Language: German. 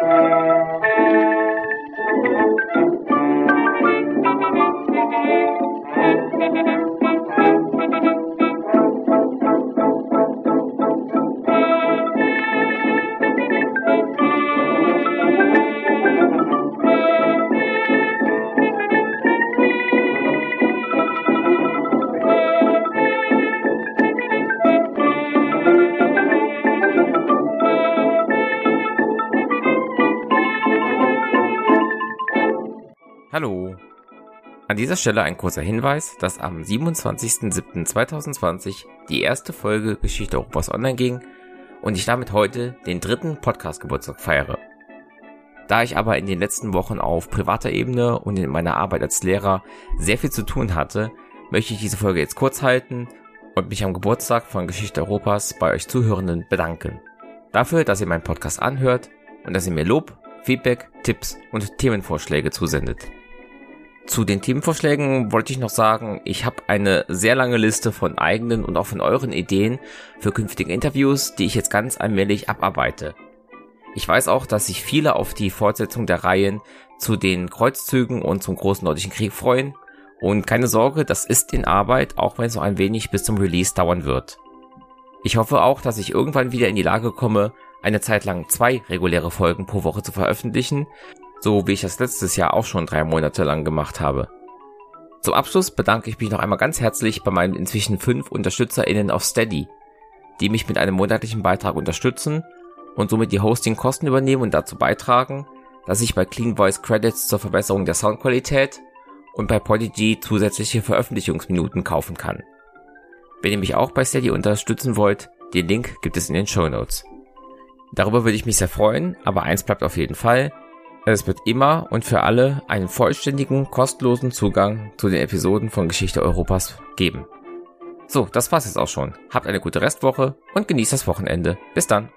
Música Hallo. An dieser Stelle ein kurzer Hinweis, dass am 27.07.2020 die erste Folge Geschichte Europas online ging und ich damit heute den dritten Podcast-Geburtstag feiere. Da ich aber in den letzten Wochen auf privater Ebene und in meiner Arbeit als Lehrer sehr viel zu tun hatte, möchte ich diese Folge jetzt kurz halten und mich am Geburtstag von Geschichte Europas bei euch Zuhörenden bedanken. Dafür, dass ihr meinen Podcast anhört und dass ihr mir Lob, Feedback, Tipps und Themenvorschläge zusendet. Zu den Themenvorschlägen wollte ich noch sagen, ich habe eine sehr lange Liste von eigenen und auch von euren Ideen für künftige Interviews, die ich jetzt ganz allmählich abarbeite. Ich weiß auch, dass sich viele auf die Fortsetzung der Reihen zu den Kreuzzügen und zum Großen Nordischen Krieg freuen. Und keine Sorge, das ist in Arbeit, auch wenn es noch ein wenig bis zum Release dauern wird. Ich hoffe auch, dass ich irgendwann wieder in die Lage komme, eine Zeit lang zwei reguläre Folgen pro Woche zu veröffentlichen, so wie ich das letztes Jahr auch schon drei Monate lang gemacht habe. Zum Abschluss bedanke ich mich noch einmal ganz herzlich bei meinen inzwischen fünf UnterstützerInnen auf Steady, die mich mit einem monatlichen Beitrag unterstützen und somit die Hosting-Kosten übernehmen und dazu beitragen, dass ich bei Clean Voice Credits zur Verbesserung der Soundqualität und bei Podigy zusätzliche Veröffentlichungsminuten kaufen kann. Wenn ihr mich auch bei Steady unterstützen wollt, den Link gibt es in den Show Notes. Darüber würde ich mich sehr freuen, aber eins bleibt auf jeden Fall, es wird immer und für alle einen vollständigen, kostenlosen Zugang zu den Episoden von Geschichte Europas geben. So, das war's jetzt auch schon. Habt eine gute Restwoche und genießt das Wochenende. Bis dann.